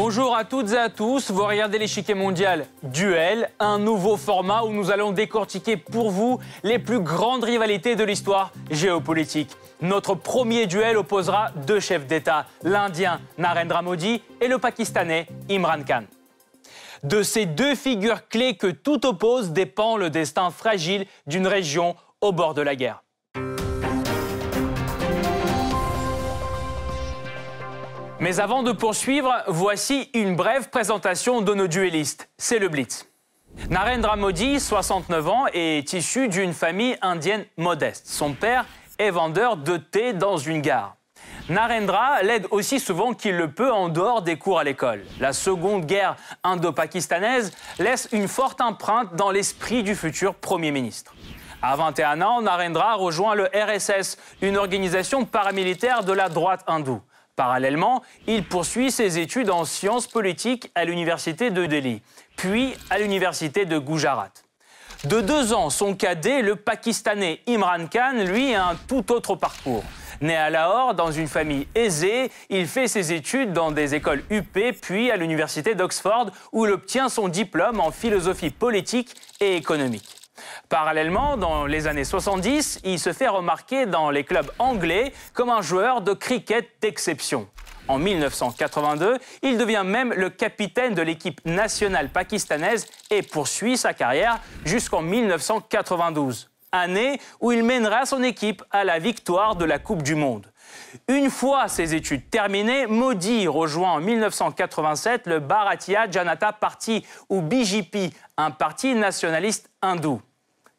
Bonjour à toutes et à tous, vous regardez l'échiquier mondial Duel, un nouveau format où nous allons décortiquer pour vous les plus grandes rivalités de l'histoire géopolitique. Notre premier duel opposera deux chefs d'État, l'Indien Narendra Modi et le Pakistanais Imran Khan. De ces deux figures clés que tout oppose dépend le destin fragile d'une région au bord de la guerre. Mais avant de poursuivre, voici une brève présentation de nos duellistes. C'est le Blitz. Narendra Modi, 69 ans, est issu d'une famille indienne modeste. Son père est vendeur de thé dans une gare. Narendra l'aide aussi souvent qu'il le peut en dehors des cours à l'école. La seconde guerre indo-pakistanaise laisse une forte empreinte dans l'esprit du futur Premier ministre. À 21 ans, Narendra rejoint le RSS, une organisation paramilitaire de la droite hindoue. Parallèlement, il poursuit ses études en sciences politiques à l'université de Delhi, puis à l'université de Gujarat. De deux ans, son cadet, le Pakistanais Imran Khan, lui, a un tout autre parcours. Né à Lahore, dans une famille aisée, il fait ses études dans des écoles UP, puis à l'université d'Oxford, où il obtient son diplôme en philosophie politique et économique. Parallèlement, dans les années 70, il se fait remarquer dans les clubs anglais comme un joueur de cricket d'exception. En 1982, il devient même le capitaine de l'équipe nationale pakistanaise et poursuit sa carrière jusqu'en 1992, année où il mènera son équipe à la victoire de la Coupe du Monde. Une fois ses études terminées, Modi rejoint en 1987 le Bharatiya Janata Party ou BJP, un parti nationaliste hindou.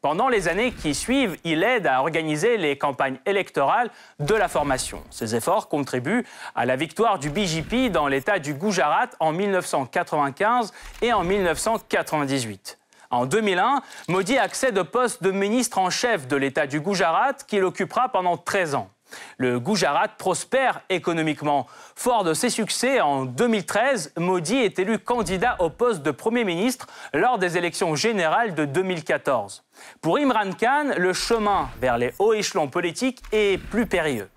Pendant les années qui suivent, il aide à organiser les campagnes électorales de la formation. Ses efforts contribuent à la victoire du BJP dans l'État du Gujarat en 1995 et en 1998. En 2001, Modi accède au poste de ministre en chef de l'État du Gujarat qu'il occupera pendant 13 ans. Le Gujarat prospère économiquement. Fort de ses succès, en 2013, Modi est élu candidat au poste de Premier ministre lors des élections générales de 2014. Pour Imran Khan, le chemin vers les hauts échelons politiques est plus périlleux.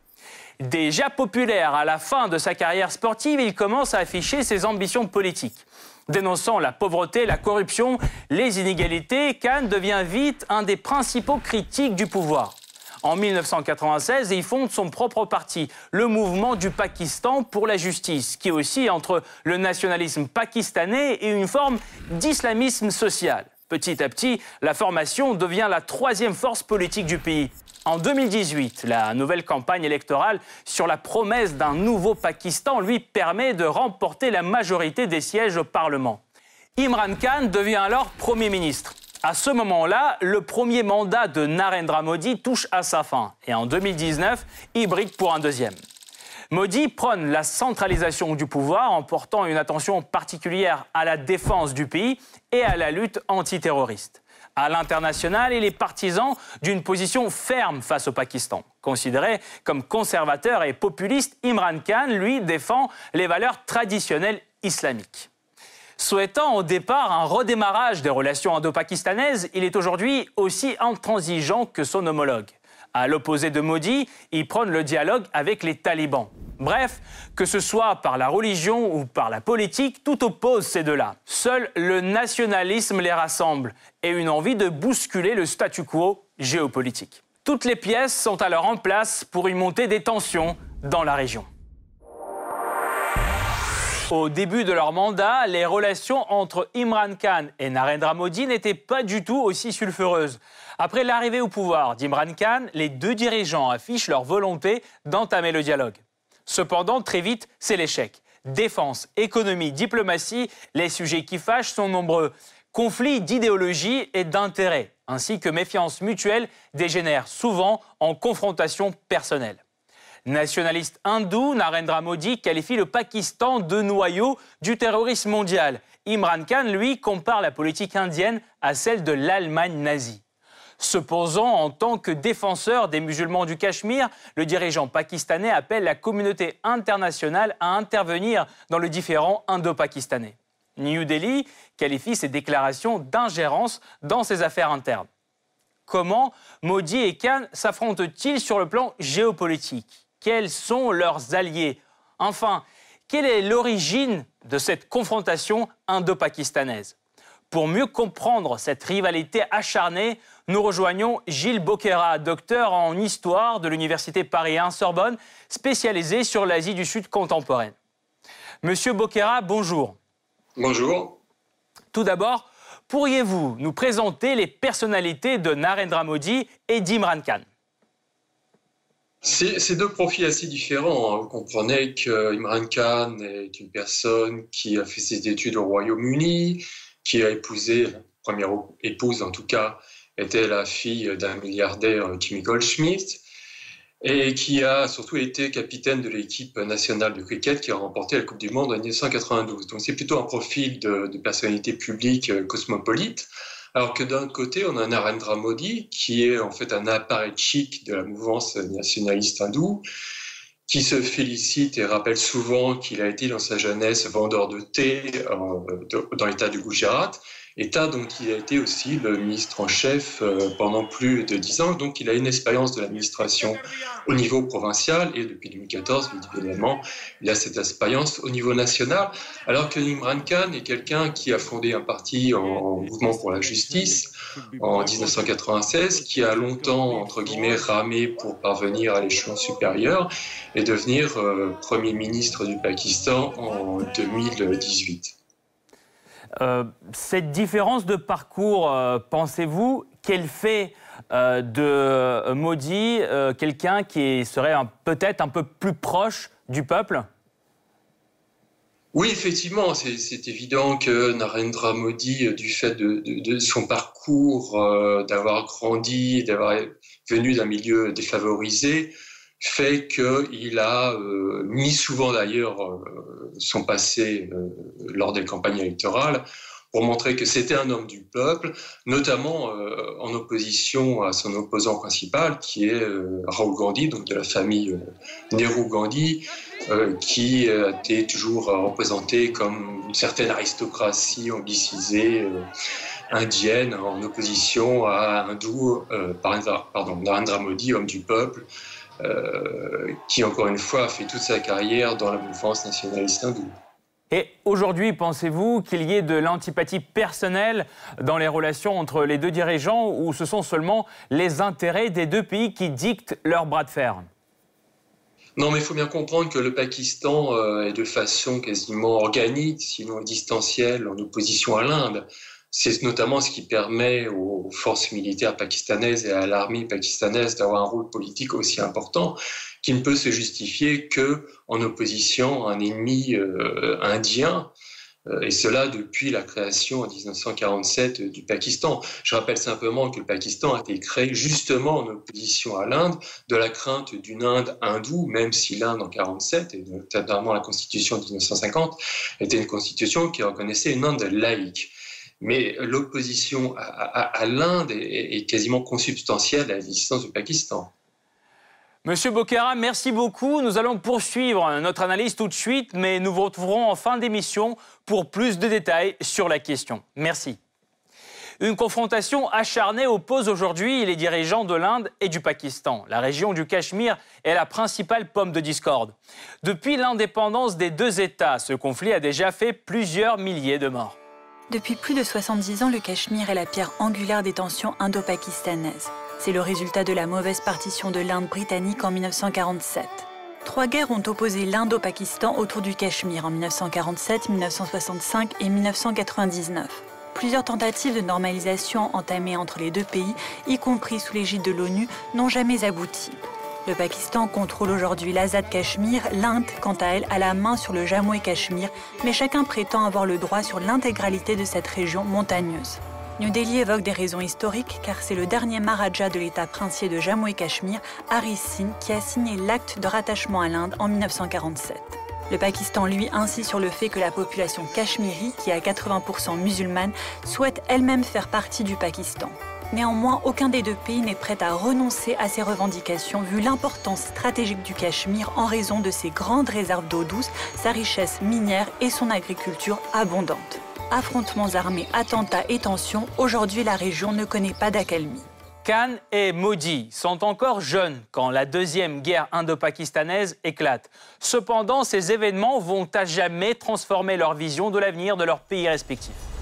Déjà populaire à la fin de sa carrière sportive, il commence à afficher ses ambitions politiques. Dénonçant la pauvreté, la corruption, les inégalités, Khan devient vite un des principaux critiques du pouvoir. En 1996, il fonde son propre parti, le Mouvement du Pakistan pour la justice, qui est aussi entre le nationalisme pakistanais et une forme d'islamisme social. Petit à petit, la formation devient la troisième force politique du pays. En 2018, la nouvelle campagne électorale sur la promesse d'un nouveau Pakistan lui permet de remporter la majorité des sièges au Parlement. Imran Khan devient alors Premier ministre. À ce moment-là, le premier mandat de Narendra Modi touche à sa fin. Et en 2019, il brique pour un deuxième. Modi prône la centralisation du pouvoir en portant une attention particulière à la défense du pays et à la lutte antiterroriste. À l'international, il est partisan d'une position ferme face au Pakistan. Considéré comme conservateur et populiste, Imran Khan, lui, défend les valeurs traditionnelles islamiques. Souhaitant au départ un redémarrage des relations indo-pakistanaises, il est aujourd'hui aussi intransigeant que son homologue. À l'opposé de Modi, il prône le dialogue avec les talibans. Bref, que ce soit par la religion ou par la politique, tout oppose ces deux-là. Seul le nationalisme les rassemble et une envie de bousculer le statu quo géopolitique. Toutes les pièces sont alors en place pour une montée des tensions dans la région. Au début de leur mandat, les relations entre Imran Khan et Narendra Modi n'étaient pas du tout aussi sulfureuses. Après l'arrivée au pouvoir d'Imran Khan, les deux dirigeants affichent leur volonté d'entamer le dialogue. Cependant, très vite, c'est l'échec. Défense, économie, diplomatie, les sujets qui fâchent sont nombreux. Conflits d'idéologie et d'intérêts, ainsi que méfiance mutuelle, dégénèrent souvent en confrontation personnelle. Nationaliste hindou, Narendra Modi qualifie le Pakistan de noyau du terrorisme mondial. Imran Khan, lui, compare la politique indienne à celle de l'Allemagne nazie. Se posant en tant que défenseur des musulmans du Cachemire, le dirigeant pakistanais appelle la communauté internationale à intervenir dans le différent indo-pakistanais. New Delhi qualifie ces déclarations d'ingérence dans ses affaires internes. Comment Modi et Khan s'affrontent-ils sur le plan géopolitique? Quels sont leurs alliés Enfin, quelle est l'origine de cette confrontation indo-pakistanaise? Pour mieux comprendre cette rivalité acharnée, nous rejoignons Gilles Boquera, docteur en histoire de l'Université Paris 1 Sorbonne, spécialisé sur l'Asie du Sud contemporaine. Monsieur Boquera, bonjour. Bonjour. Tout d'abord, pourriez-vous nous présenter les personnalités de Narendra Modi et d'Imran Khan? C'est deux profils assez différents. Hein. Vous comprenez qu'Imran Khan est une personne qui a fait ses études au Royaume-Uni, qui a épousé, la première épouse en tout cas, était la fille d'un milliardaire, Kimi Goldschmidt, et qui a surtout été capitaine de l'équipe nationale de cricket qui a remporté la Coupe du Monde en 1992. Donc c'est plutôt un profil de, de personnalité publique euh, cosmopolite. Alors que d'un côté, on a Narendra Modi, qui est en fait un appareil-chic de la mouvance nationaliste hindoue, qui se félicite et rappelle souvent qu'il a été dans sa jeunesse vendeur de thé euh, dans l'état du Gujarat, État dont il a été aussi le ministre en chef euh, pendant plus de dix ans. Donc il a une expérience de l'administration au niveau provincial et depuis 2014, évidemment, il a cette expérience au niveau national. Alors que Imran Khan est quelqu'un qui a fondé un parti en mouvement pour la justice en 1996, qui a longtemps, entre guillemets, ramé pour parvenir à l'échelon supérieur et devenir euh, Premier ministre du Pakistan en 2018. Euh, cette différence de parcours, euh, pensez-vous qu'elle fait euh, de Modi quelqu'un qui serait peut-être un peu plus proche du peuple? Oui, effectivement, c'est évident que Narendra Modi, du fait de, son parcours, d'avoir grandi, d'avoir venu d'un milieu défavorisé, fait qu'il a euh, mis souvent d'ailleurs euh, son passé euh, lors des campagnes électorales pour montrer que c'était un homme du peuple, notamment en opposition à son opposant principal, qui est Rahul Gandhi, donc de la famille Nehru Gandhi, qui été toujours représenté comme une certaine aristocratie anglicisée indienne, en opposition à Hindou, pardon, Narendra Modi, homme du peuple, qui encore une fois a fait toute sa carrière dans la mouvance nationaliste hindoue. Et aujourd'hui, pensez-vous qu'il y ait de l'antipathie personnelle dans les relations entre les deux dirigeants ou ce sont seulement les intérêts des deux pays qui dictent leur bras de fer? Non, mais il faut bien comprendre que le Pakistan euh, est de façon quasiment organique, sinon distancielle, en opposition à l'Inde. C'est notamment ce qui permet aux forces militaires pakistanaises et à l'armée pakistanaise d'avoir un rôle politique aussi important, qui ne peut se justifier que en opposition à un ennemi euh, indien, euh, et cela depuis la création en 1947 du Pakistan. Je rappelle simplement que le Pakistan a été créé justement en opposition à l'Inde, de la crainte d'une Inde hindoue, même si l'Inde en 1947, et notamment la constitution de 1950, était une constitution qui reconnaissait une Inde laïque mais l'opposition à, l'Inde est, quasiment consubstantielle à l'existence du Pakistan. Monsieur Bokhara, merci beaucoup. Nous allons poursuivre notre analyse tout de suite, mais nous vous retrouverons en fin d'émission pour plus de détails sur la question. Merci. Une confrontation acharnée oppose aujourd'hui les dirigeants de l'Inde et du Pakistan. La région du Cachemire est la principale pomme de discorde. Depuis l'indépendance des deux États, ce conflit a déjà fait plusieurs milliers de morts. Depuis plus de 70 ans, le Cachemire est la pierre angulaire des tensions indo-pakistanaises. C'est le résultat de la mauvaise partition de l'Inde britannique en 1947. Trois guerres ont opposé l'Inde au Pakistan autour du Cachemire en 1947, 1965 et 1999. Plusieurs tentatives de normalisation entamées entre les deux pays, y compris sous l'égide de l'ONU, n'ont jamais abouti. Le Pakistan contrôle aujourd'hui l'Azad Cachemire, l'Inde, quant à elle, a la main sur le Jammu et Cachemire, mais chacun prétend avoir le droit sur l'intégralité de cette région montagneuse. New Delhi évoque des raisons historiques car c'est le dernier Maharaja de l'État princier de Jammu et Cachemire, Hari Singh, qui a signé l'acte de rattachement à l'Inde en 1947. Le Pakistan, lui, insiste sur le fait que la population cachemiri, qui est à 80% musulmane, souhaite elle-même faire partie du Pakistan. Néanmoins, aucun des deux pays n'est prêt à renoncer à ces revendications vu l'importance stratégique du Cachemire en raison de ses grandes réserves d'eau douce, sa richesse minière et son agriculture abondante. Affrontements armés, attentats et tensions, aujourd'hui la région ne connaît pas d'accalmie. Khan et Modi sont encore jeunes quand la deuxième guerre indo-pakistanaise éclate. Cependant, ces événements vont à jamais transformer leur vision de l'avenir de leurs pays respectifs.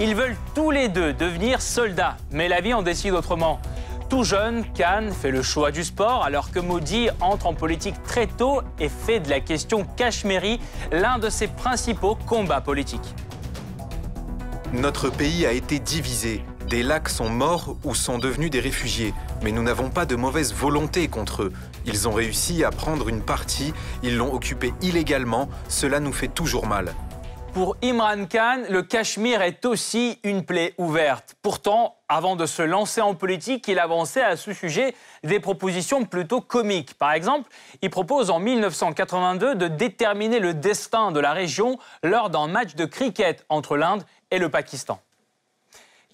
Ils veulent tous les deux devenir soldats, mais la vie en décide autrement. Tout jeune, Khan fait le choix du sport alors que Modi entre en politique très tôt et fait de la question Cachemiri l'un de ses principaux combats politiques. Notre pays a été divisé. Des lacs sont morts ou sont devenus des réfugiés, mais nous n'avons pas de mauvaise volonté contre eux. Ils ont réussi à prendre une partie, ils l'ont occupée illégalement, cela nous fait toujours mal. Pour Imran Khan, le Cachemire est aussi une plaie ouverte. Pourtant, avant de se lancer en politique, il avançait à ce sujet des propositions plutôt comiques. Par exemple, il propose en 1982 de déterminer le destin de la région lors d'un match de cricket entre l'Inde et le Pakistan.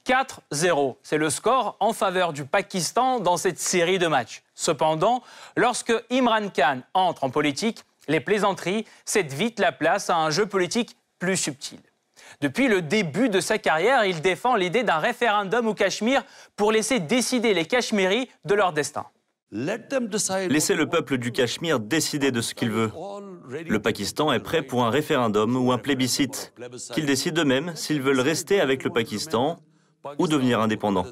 4-0. C'est le score en faveur du Pakistan dans cette série de matchs. Cependant, lorsque Imran Khan entre en politique, les plaisanteries cèdent vite la place à un jeu politique plus subtil. Depuis le début de sa carrière, il défend l'idée d'un référendum au Cachemire pour laisser décider les Cachemiris de leur destin. Laissez le peuple du Cachemire décider de ce qu'il veut. Le Pakistan est prêt pour un référendum ou un plébiscite. Qu'ils décident eux-mêmes s'ils veulent rester avec le Pakistan ou devenir indépendants.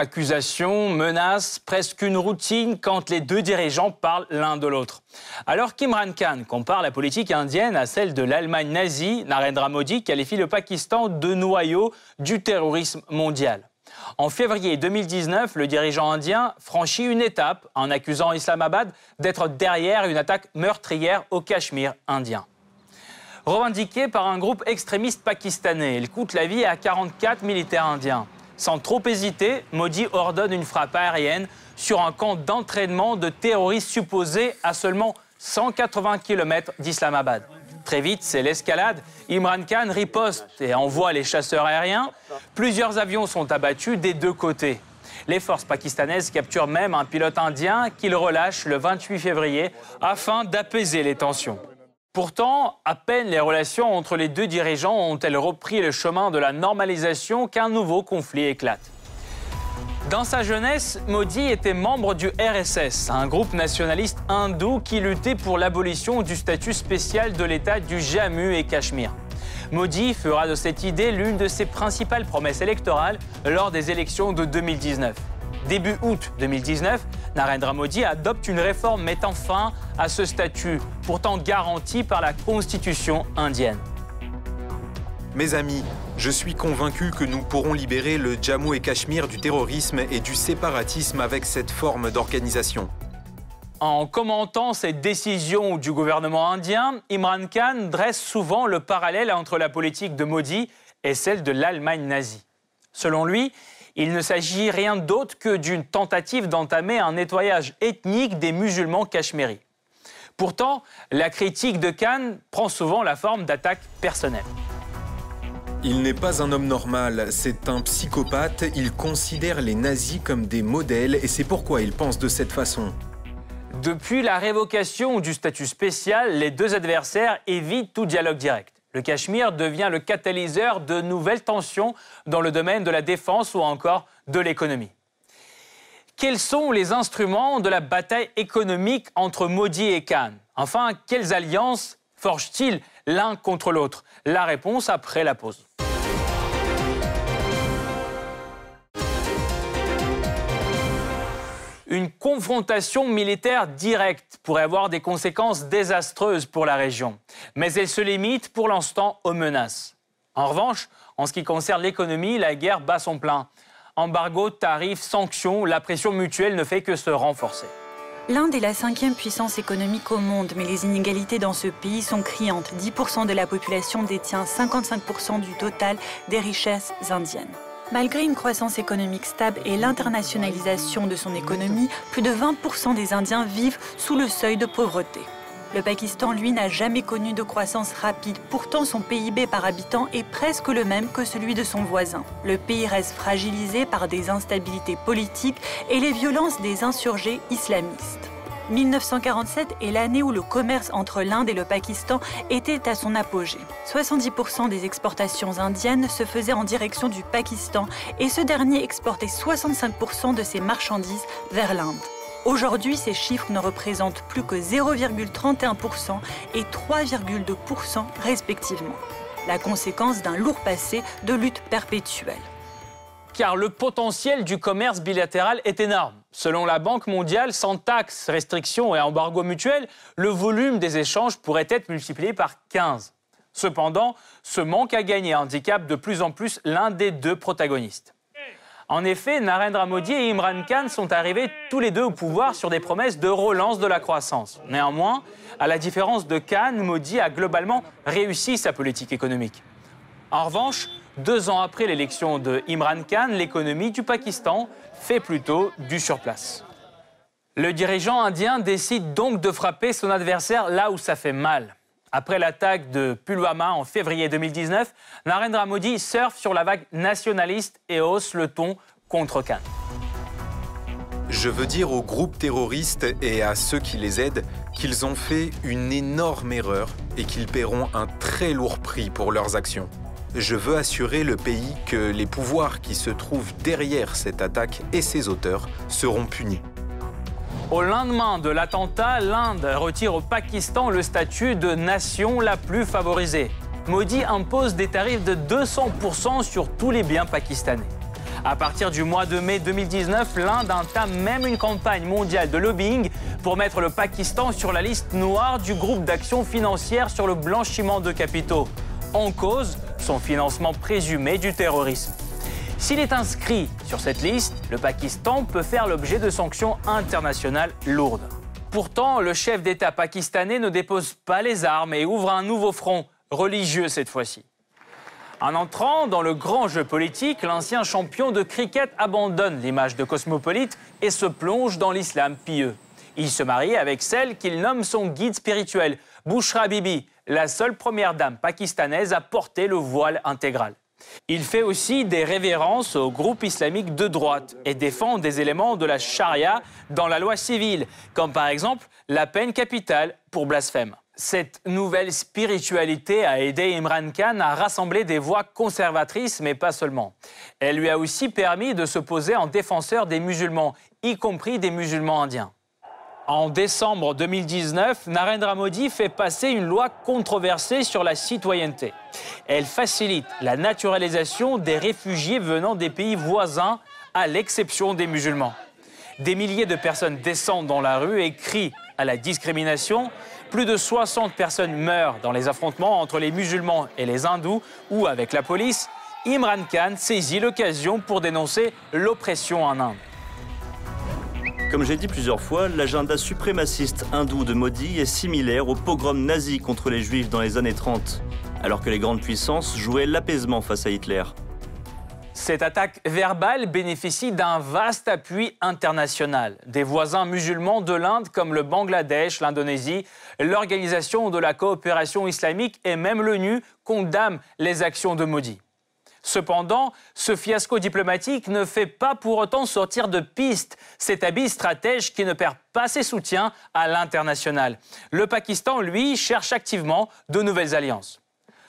Accusations, menaces, presque une routine quand les deux dirigeants parlent l'un de l'autre. Alors qu'Imran Khan compare la politique indienne à celle de l'Allemagne nazie, Narendra Modi qualifie le Pakistan de noyau du terrorisme mondial. En février 2019, le dirigeant indien franchit une étape en accusant Islamabad d'être derrière une attaque meurtrière au Cachemire indien revendiqué par un groupe extrémiste pakistanais. Il coûte la vie à 44 militaires indiens. Sans trop hésiter, Modi ordonne une frappe aérienne sur un camp d'entraînement de terroristes supposés à seulement 180 km d'Islamabad. Très vite, c'est l'escalade. Imran Khan riposte et envoie les chasseurs aériens. Plusieurs avions sont abattus des deux côtés. Les forces pakistanaises capturent même un pilote indien qu'ils relâchent le 28 février afin d'apaiser les tensions. Pourtant, à peine les relations entre les deux dirigeants ont-elles repris le chemin de la normalisation qu'un nouveau conflit éclate. Dans sa jeunesse, Modi était membre du RSS, un groupe nationaliste hindou qui luttait pour l'abolition du statut spécial de l'État du Jammu et Cachemire. Modi fera de cette idée l'une de ses principales promesses électorales lors des élections de 2019. Début août 2019, Narendra Modi adopte une réforme mettant fin à ce statut, pourtant garanti par la constitution indienne. Mes amis, je suis convaincu que nous pourrons libérer le Jammu et Cachemire du terrorisme et du séparatisme avec cette forme d'organisation. En commentant cette décision du gouvernement indien, Imran Khan dresse souvent le parallèle entre la politique de Modi et celle de l'Allemagne nazie. Selon lui, il ne s'agit rien d'autre que d'une tentative d'entamer un nettoyage ethnique des musulmans cachemiris. Pourtant, la critique de Khan prend souvent la forme d'attaques personnelles. Il n'est pas un homme normal, c'est un psychopathe, il considère les nazis comme des modèles et c'est pourquoi il pense de cette façon. Depuis la révocation du statut spécial, les deux adversaires évitent tout dialogue direct. Le Cachemire devient le catalyseur de nouvelles tensions dans le domaine de la défense ou encore de l'économie. Quels sont les instruments de la bataille économique entre Modi et Khan? Enfin, quelles alliances forgent-ils l'un contre l'autre? La réponse après la pause. Une confrontation militaire directe pourrait avoir des conséquences désastreuses pour la région, mais elle se limite pour l'instant aux menaces. En revanche, en ce qui concerne l'économie, la guerre bat son plein. Embargo, tarifs, sanctions, la pression mutuelle ne fait que se renforcer. L'Inde est la cinquième puissance économique au monde, mais les inégalités dans ce pays sont criantes. 10% de la population détient 55% du total des richesses indiennes. Malgré une croissance économique stable et l'internationalisation de son économie, plus de 20% des Indiens vivent sous le seuil de pauvreté. Le Pakistan, lui, n'a jamais connu de croissance rapide. Pourtant, son PIB par habitant est presque le même que celui de son voisin. Le pays reste fragilisé par des instabilités politiques et les violences des insurgés islamistes. 1947 est l'année où le commerce entre l'Inde et le Pakistan était à son apogée. 70% des exportations indiennes se faisaient en direction du Pakistan et ce dernier exportait 65% de ses marchandises vers l'Inde. Aujourd'hui, ces chiffres ne représentent plus que 0,31% et 3,2% respectivement. La conséquence d'un lourd passé de lutte perpétuelle car le potentiel du commerce bilatéral est énorme. Selon la Banque mondiale, sans taxes, restrictions et embargo mutuel, le volume des échanges pourrait être multiplié par 15. Cependant, ce manque à gagner handicape de plus en plus l'un des deux protagonistes. En effet, Narendra Modi et Imran Khan sont arrivés tous les deux au pouvoir sur des promesses de relance de la croissance. Néanmoins, à la différence de Khan, Modi a globalement réussi sa politique économique. En revanche, deux ans après l'élection de Imran Khan, l'économie du Pakistan fait plutôt du surplace. Le dirigeant indien décide donc de frapper son adversaire là où ça fait mal. Après l'attaque de Pulwama en février 2019, Narendra Modi surfe sur la vague nationaliste et hausse le ton contre Khan. Je veux dire aux groupes terroristes et à ceux qui les aident qu'ils ont fait une énorme erreur et qu'ils paieront un très lourd prix pour leurs actions je veux assurer le pays que les pouvoirs qui se trouvent derrière cette attaque et ses auteurs seront punis. Au lendemain de l'attentat, l'Inde retire au Pakistan le statut de nation la plus favorisée. Modi impose des tarifs de 200% sur tous les biens pakistanais. À partir du mois de mai 2019, l'Inde entame même une campagne mondiale de lobbying pour mettre le Pakistan sur la liste noire du groupe d'action financière sur le blanchiment de capitaux. En cause, son financement présumé du terrorisme. S'il est inscrit sur cette liste, le Pakistan peut faire l'objet de sanctions internationales lourdes. Pourtant, le chef d'État pakistanais ne dépose pas les armes et ouvre un nouveau front, religieux cette fois-ci. En entrant dans le grand jeu politique, l'ancien champion de cricket abandonne l'image de cosmopolite et se plonge dans l'islam pieux. Il se marie avec celle qu'il nomme son guide spirituel, Bushra Bibi, la seule première dame pakistanaise à porter le voile intégral. Il fait aussi des révérences au groupe islamique de droite et défend des éléments de la charia dans la loi civile, comme par exemple la peine capitale pour blasphème. Cette nouvelle spiritualité a aidé Imran Khan à rassembler des voix conservatrices, mais pas seulement. Elle lui a aussi permis de se poser en défenseur des musulmans, y compris des musulmans indiens. En décembre 2019, Narendra Modi fait passer une loi controversée sur la citoyenneté. Elle facilite la naturalisation des réfugiés venant des pays voisins, à l'exception des musulmans. Des milliers de personnes descendent dans la rue et crient à la discrimination. Plus de 60 personnes meurent dans les affrontements entre les musulmans et les hindous ou avec la police. Imran Khan saisit l'occasion pour dénoncer l'oppression en Inde. Comme j'ai dit plusieurs fois, l'agenda suprémaciste hindou de Modi est similaire au pogrom nazi contre les juifs dans les années 30, alors que les grandes puissances jouaient l'apaisement face à Hitler. Cette attaque verbale bénéficie d'un vaste appui international. Des voisins musulmans de l'Inde comme le Bangladesh, l'Indonésie, l'Organisation de la coopération islamique et même l'ONU condamnent les actions de Modi. Cependant, ce fiasco diplomatique ne fait pas pour autant sortir de piste cet habile stratège qui ne perd pas ses soutiens à l'international. Le Pakistan, lui, cherche activement de nouvelles alliances.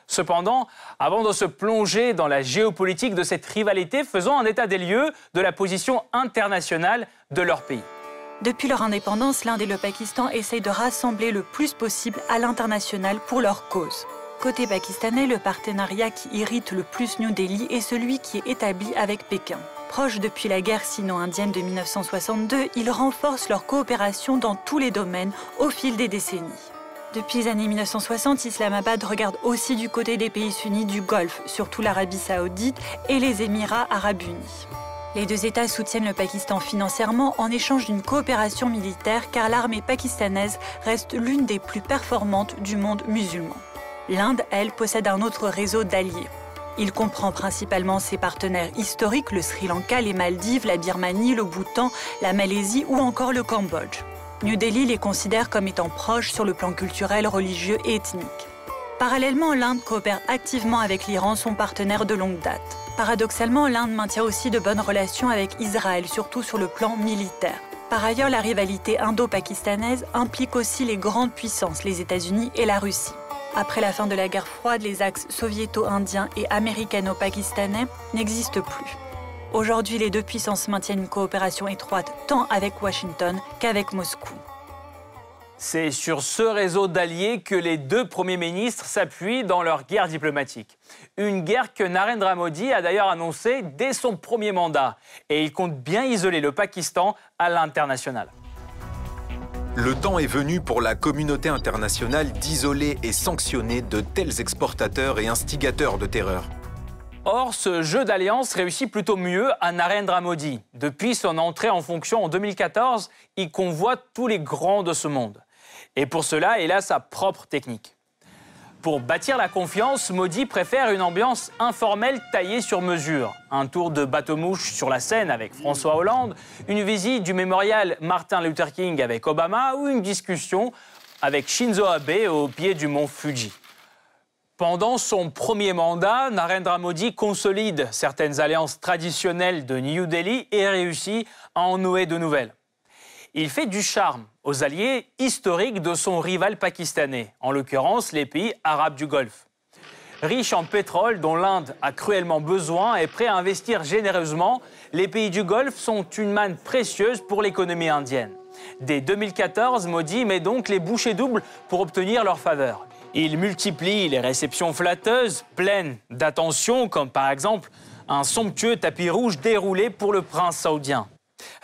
Cependant, avant de se plonger dans la géopolitique de cette rivalité, faisons un état des lieux de la position internationale de leur pays. Depuis leur indépendance, l'Inde et le Pakistan essayent de rassembler le plus possible à l'international pour leur cause. Côté pakistanais, le partenariat qui irrite le plus New Delhi est celui qui est établi avec Pékin. Proche depuis la guerre sino-indienne de 1962, ils renforcent leur coopération dans tous les domaines au fil des décennies. Depuis les années 1960, Islamabad regarde aussi du côté des pays sunnites du Golfe, surtout l'Arabie saoudite et les Émirats arabes unis. Les deux États soutiennent le Pakistan financièrement en échange d'une coopération militaire car l'armée pakistanaise reste l'une des plus performantes du monde musulman. L'Inde, elle, possède un autre réseau d'alliés. Il comprend principalement ses partenaires historiques, le Sri Lanka, les Maldives, la Birmanie, le Bhoutan, la Malaisie ou encore le Cambodge. New Delhi les considère comme étant proches sur le plan culturel, religieux et ethnique. Parallèlement, l'Inde coopère activement avec l'Iran, son partenaire de longue date. Paradoxalement, l'Inde maintient aussi de bonnes relations avec Israël, surtout sur le plan militaire. Par ailleurs, la rivalité indo-pakistanaise implique aussi les grandes puissances, les États-Unis et la Russie. Après la fin de la guerre froide, les axes soviéto-indiens et américano-pakistanais n'existent plus. Aujourd'hui, les deux puissances maintiennent une coopération étroite tant avec Washington qu'avec Moscou. C'est sur ce réseau d'alliés que les deux premiers ministres s'appuient dans leur guerre diplomatique. Une guerre que Narendra Modi a d'ailleurs annoncée dès son premier mandat. Et il compte bien isoler le Pakistan à l'international. Le temps est venu pour la communauté internationale d'isoler et sanctionner de tels exportateurs et instigateurs de terreur. Or, ce jeu d'alliance réussit plutôt mieux à Narendra Modi. Depuis son entrée en fonction en 2014, il convoite tous les grands de ce monde. Et pour cela, il a sa propre technique. Pour bâtir la confiance, Modi préfère une ambiance informelle taillée sur mesure. Un tour de bateau-mouche sur la Seine avec François Hollande, une visite du mémorial Martin Luther King avec Obama ou une discussion avec Shinzo Abe au pied du mont Fuji. Pendant son premier mandat, Narendra Modi consolide certaines alliances traditionnelles de New Delhi et réussit à en nouer de nouvelles. Il fait du charme aux alliés historiques de son rival pakistanais, en l'occurrence les pays arabes du Golfe. Riche en pétrole dont l'Inde a cruellement besoin et prêt à investir généreusement, les pays du Golfe sont une manne précieuse pour l'économie indienne. Dès 2014, Modi met donc les bouchées doubles pour obtenir leur faveur. Il multiplie les réceptions flatteuses, pleines d'attention, comme par exemple un somptueux tapis rouge déroulé pour le prince saoudien.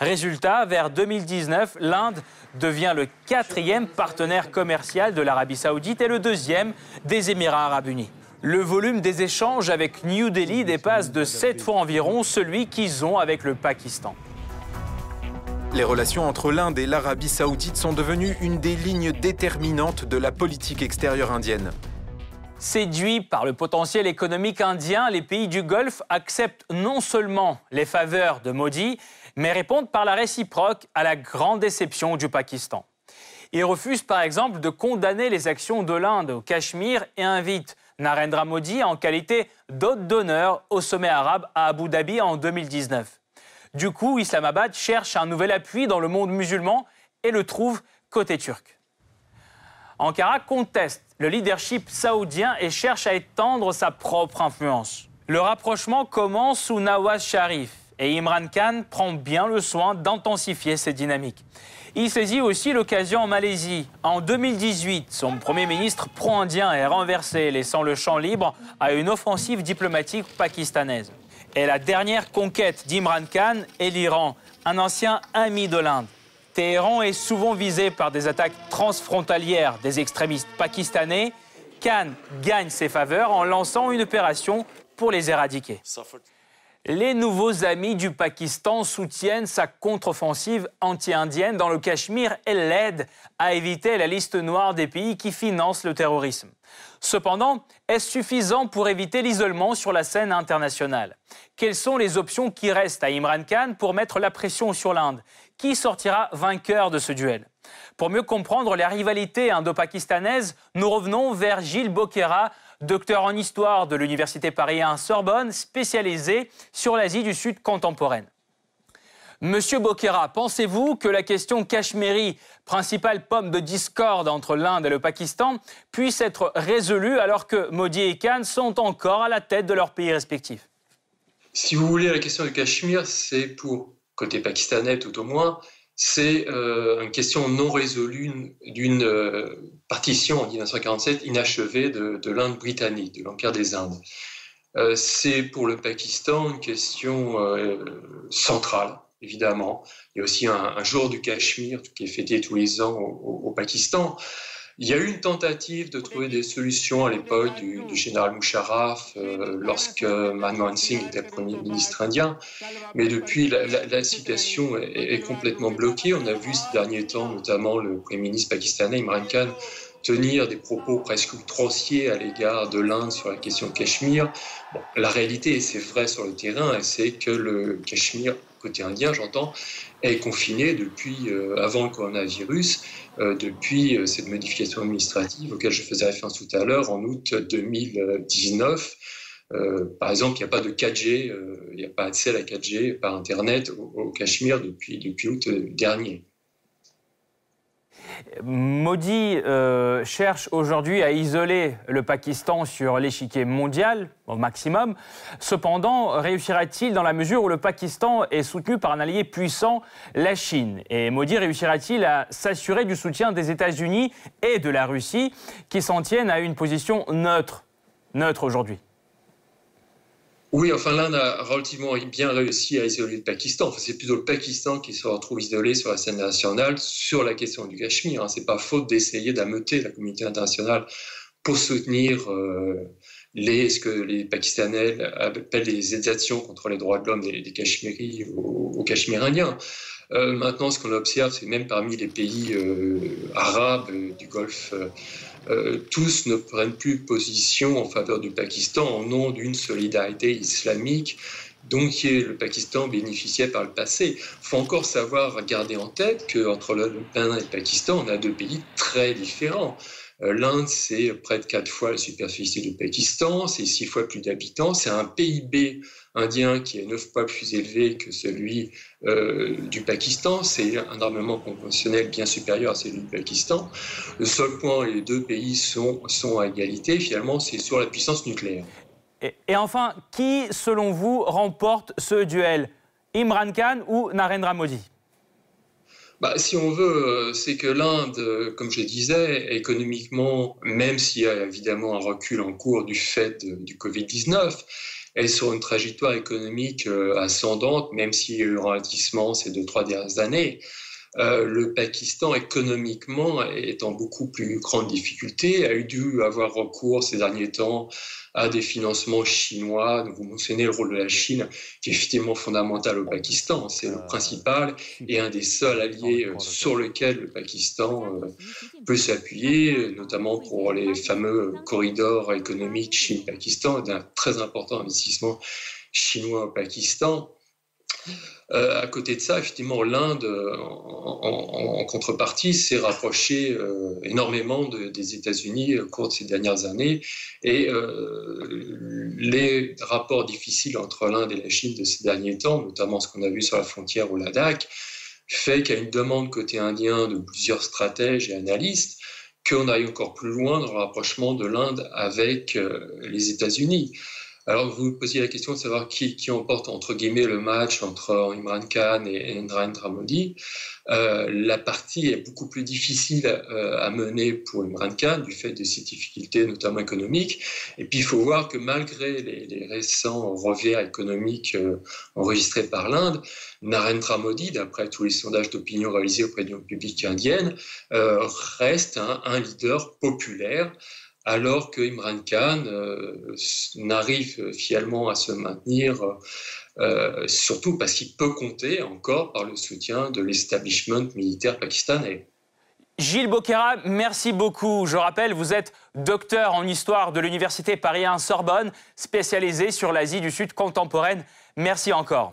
Résultat, vers 2019, l'Inde devient le quatrième partenaire commercial de l'Arabie saoudite et le deuxième des Émirats arabes unis. Le volume des échanges avec New Delhi dépasse de 7 fois environ celui qu'ils ont avec le Pakistan. Les relations entre l'Inde et l'Arabie saoudite sont devenues une des lignes déterminantes de la politique extérieure indienne. Séduits par le potentiel économique indien, les pays du Golfe acceptent non seulement les faveurs de Modi, mais répondent par la réciproque à la grande déception du Pakistan. Ils refusent par exemple de condamner les actions de l'Inde au Cachemire et invitent Narendra Modi en qualité d'hôte d'honneur au sommet arabe à Abu Dhabi en 2019. Du coup, Islamabad cherche un nouvel appui dans le monde musulman et le trouve côté turc. Ankara conteste le leadership saoudien et cherche à étendre sa propre influence. Le rapprochement commence sous Nawaz Sharif, et Imran Khan prend bien le soin d'intensifier ces dynamiques. Il saisit aussi l'occasion en Malaisie. En 2018, son Premier ministre pro-indien est renversé, laissant le champ libre à une offensive diplomatique pakistanaise. Et la dernière conquête d'Imran Khan est l'Iran, un ancien ami de l'Inde. Téhéran est souvent visé par des attaques transfrontalières des extrémistes pakistanais. Khan gagne ses faveurs en lançant une opération pour les éradiquer. Les nouveaux amis du Pakistan soutiennent sa contre-offensive anti-indienne dans le Cachemire et l'aident à éviter la liste noire des pays qui financent le terrorisme. Cependant, est-ce suffisant pour éviter l'isolement sur la scène internationale? Quelles sont les options qui restent à Imran Khan pour mettre la pression sur l'Inde? Qui sortira vainqueur de ce duel? Pour mieux comprendre la rivalité indo-pakistanaise, nous revenons vers Gilles Boquera, docteur en histoire de l'Université Paris 1 Sorbonne, spécialisé sur l'Asie du Sud contemporaine. Monsieur Boquera, pensez-vous que la question Cachemiri, principale pomme de discorde entre l'Inde et le Pakistan, puisse être résolue alors que Modi et Khan sont encore à la tête de leurs pays respectifs? Si vous voulez, la question du Cachemire, c'est pour, côté pakistanais tout au moins, c'est euh, une question non résolue d'une euh, partition en 1947 inachevée de, l'Inde britannique, de l'Empire des Indes. Euh, c'est pour le Pakistan une question centrale, évidemment. Il y a aussi un, jour du Cachemire qui est fêté tous les ans au Pakistan. Il y a eu une tentative de trouver des solutions à l'époque du, général Musharraf euh, lorsque Manmohan Singh était Premier ministre indien, mais depuis la, situation est, complètement bloquée. On a vu ces derniers temps notamment le Premier ministre pakistanais Imran Khan tenir des propos presque outranciers à l'égard de l'Inde sur la question Cachemire. la réalité, et c'est vrai sur le terrain, c'est que le Cachemire, côté indien j'entends, est confiné depuis euh, avant le coronavirus euh, depuis euh, cette modification administrative auquel je faisais référence tout à l'heure en août 2019. par exemple, il n'y a pas de 4G, il n'y a pas accès à la 4G par Internet au, Cachemire depuis, depuis août dernier. Modi euh, cherche aujourd'hui à isoler le Pakistan sur l'échiquier mondial au maximum. Cependant, réussira-t-il dans la mesure où le Pakistan est soutenu par un allié puissant, la Chine? Et Modi réussira-t-il à s'assurer du soutien des États-Unis et de la Russie qui s'en tiennent à une position neutre, neutre aujourd'hui? Oui, enfin l'Inde a relativement bien réussi à isoler le Pakistan. Enfin, c'est plutôt le Pakistan qui se retrouve isolé sur la scène nationale sur la question du Cachemire. Hein. C'est pas faute d'essayer d'ameuter la communauté internationale pour soutenir euh, les, ce que les Pakistanais appellent les exactions contre les droits de l'homme des, des Cachemiris aux, Cachemires indiens. Euh, maintenant, ce qu'on observe, c'est même parmi les pays euh, arabes du Golfe euh, tous ne prennent plus position en faveur du Pakistan au nom d'une solidarité islamique dont le Pakistan bénéficiait par le passé. Il faut encore savoir garder en tête qu'entre l'Inde et le Pakistan, on a deux pays très différents. Euh, L'Inde, c'est près de quatre fois la superficie du Pakistan, c'est six fois plus d'habitants, c'est un PIB indien qui est neuf fois plus élevé que celui euh, du Pakistan, c'est un armement conventionnel bien supérieur à celui du Pakistan. Le seul point où les deux pays sont, à égalité, finalement, c'est sur la puissance nucléaire. Et enfin, qui, selon vous, remporte ce duel? Imran Khan ou Narendra Modi? Bah, si on veut, euh, c'est que l'Inde, comme je disais, économiquement, même s'il y a évidemment un recul en cours du fait du Covid-19, elle est sur une trajectoire économique euh, ascendante, même s'il y a eu un ralentissement ces deux, trois dernières années. Euh, le Pakistan, économiquement, est en beaucoup plus grande difficulté, a eu dû avoir recours ces derniers temps à des financements chinois. vous mentionnez le rôle de la Chine, qui est effectivement fondamental au Pakistan. C'est le principal et un des seuls alliés euh, sur lequel le Pakistan euh, peut s'appuyer, notamment pour les fameux corridors économiques Chine-Pakistan, d'un très important investissement chinois au Pakistan. Euh, à côté de ça, effectivement, l'Inde, en, contrepartie, s'est rapprochée euh, énormément des États-Unis au cours de ces dernières années. Et euh, les rapports difficiles entre l'Inde et la Chine de ces derniers temps, notamment ce qu'on a vu sur la frontière au Ladakh, fait qu'il y a une demande côté indien de plusieurs stratèges et analystes qu'on aille encore plus loin dans le rapprochement de l'Inde avec les États-Unis. Alors, vous posiez la question de savoir qui, qui emporte, entre guillemets, le match entre Imran Khan et Narendra Modi. Euh, la partie est beaucoup plus difficile euh, à mener pour Imran Khan du fait de ses difficultés, notamment économiques. Et puis, il faut voir que malgré les, récents revers économiques euh, enregistrés par l'Inde, Narendra Modi, d'après tous les sondages d'opinion réalisés auprès l'opinion publique indienne, reste un leader populaire alors que Imran Khan euh, n'arrive finalement à se maintenir, euh, surtout parce qu'il peut compter encore par le soutien de l'establishment militaire pakistanais. Gilles Boquera, merci beaucoup. Je rappelle, vous êtes docteur en histoire de l'Université Paris 1 Sorbonne, spécialisé sur l'Asie du Sud contemporaine. Merci encore.